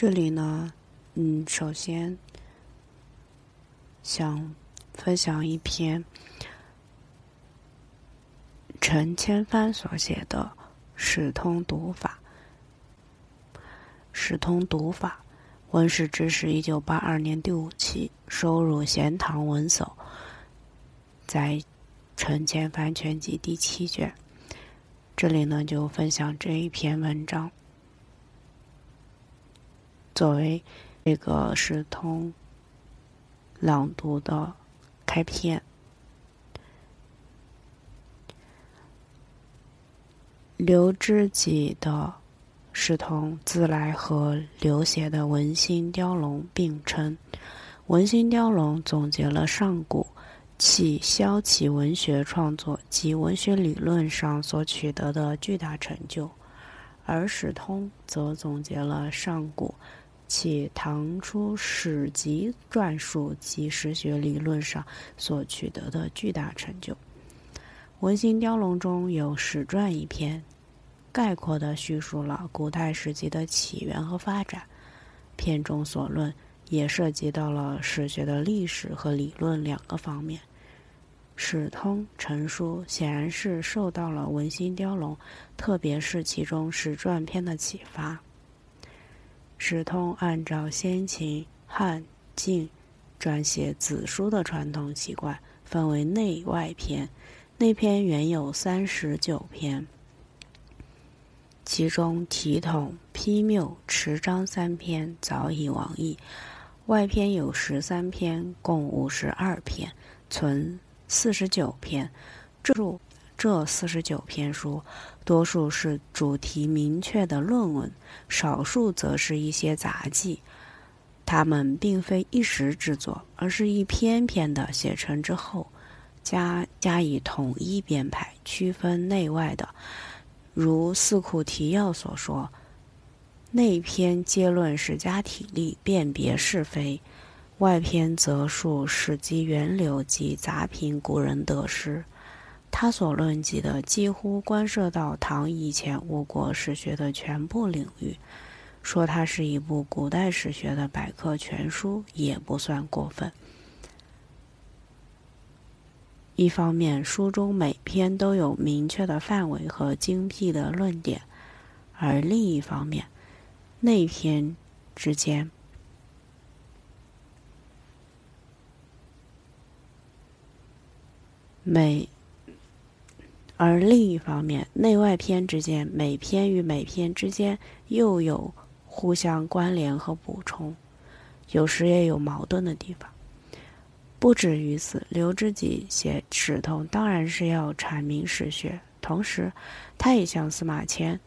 这里呢，嗯，首先想分享一篇陈千帆所写的《史通读法》。《史通读法》问世之时，一九八二年第五期，收入《闲堂文叟》，在陈千帆全集第七卷。这里呢，就分享这一篇文章。作为这个史通朗读的开篇，刘知己的史通自来和刘勰的《文心雕龙》并称，《文心雕龙》总结了上古起萧齐文学创作及文学理论上所取得的巨大成就，而史通则总结了上古。其唐初史籍撰述及史学理论上所取得的巨大成就，《文心雕龙》中有史传一篇，概括地叙述了古代史籍的起源和发展。篇中所论也涉及到了史学的历史和理论两个方面。史通陈书显然是受到了《文心雕龙》，特别是其中史传篇的启发。史通按照先秦汉晋撰写子书的传统习惯，分为内外篇。内篇原有三十九篇，其中体统、批谬、持章三篇早已亡佚；外篇有十三篇，共五十二篇，存四十九篇。这这四十九篇书。多数是主题明确的论文，少数则是一些杂记。它们并非一时之作，而是一篇篇的写成之后，加加以统一编排、区分内外的。如《四库提要》所说：“内篇皆论史家体例，辨别是非；外篇则述史籍源流及杂评古人得失。”他所论及的几乎关涉到唐以前我国史学的全部领域，说它是一部古代史学的百科全书也不算过分。一方面，书中每篇都有明确的范围和精辟的论点；而另一方面，内篇之间每。而另一方面，内外篇之间，每篇与每篇之间又有互相关联和补充，有时也有矛盾的地方。不止于此，刘知几写史通当然是要阐明史学，同时，他也像司马迁，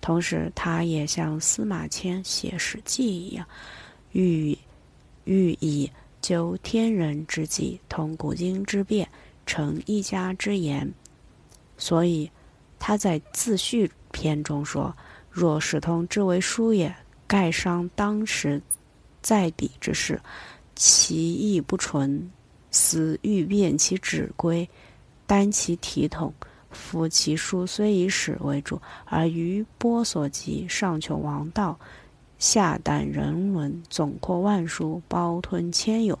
同时他也像司马迁写《史记》一样，欲欲以究天人之际，通古今之变，成一家之言。所以，他在自序篇中说：“若史通之为书也，盖伤当时在笔之事，其意不纯，思欲变其旨归，单其体统，夫其书虽以史为主，而余波所及，上求王道，下逮人文，总括万书，包吞千有，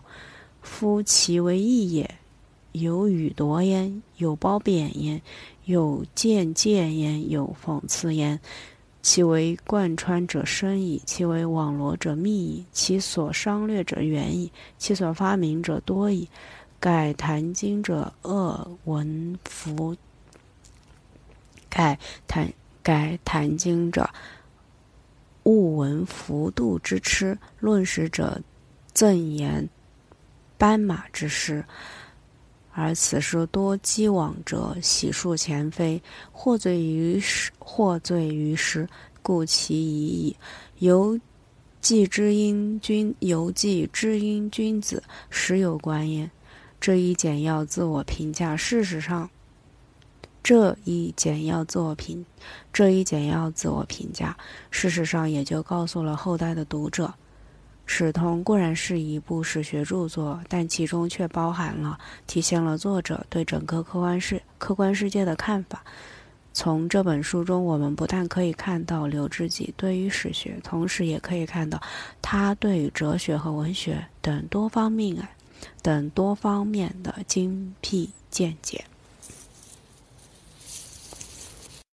夫其为义也。”有语夺焉，有褒贬焉，有见见焉，有讽刺焉。其为贯穿者深矣，其为网罗者密矣，其所商略者远矣，其所发明者多矣。盖谈经者恶闻弗，盖谈盖谈经者勿闻弗度之痴，论史者赠言斑马之诗。而此书多积往者，洗漱前非，获罪于时，获罪于时，故其已矣。犹记知音君，犹记知音君子，实有关焉。这一简要自我评价，事实上，这一简要自我评，这一简要自我评价，事实上也就告诉了后代的读者。史通固然是一部史学著作，但其中却包含了体现了作者对整个客观世客观世界的看法，从这本书中，我们不但可以看到刘知几对于史学，同时也可以看到他对于哲学和文学等多方面啊等多方面的精辟见解。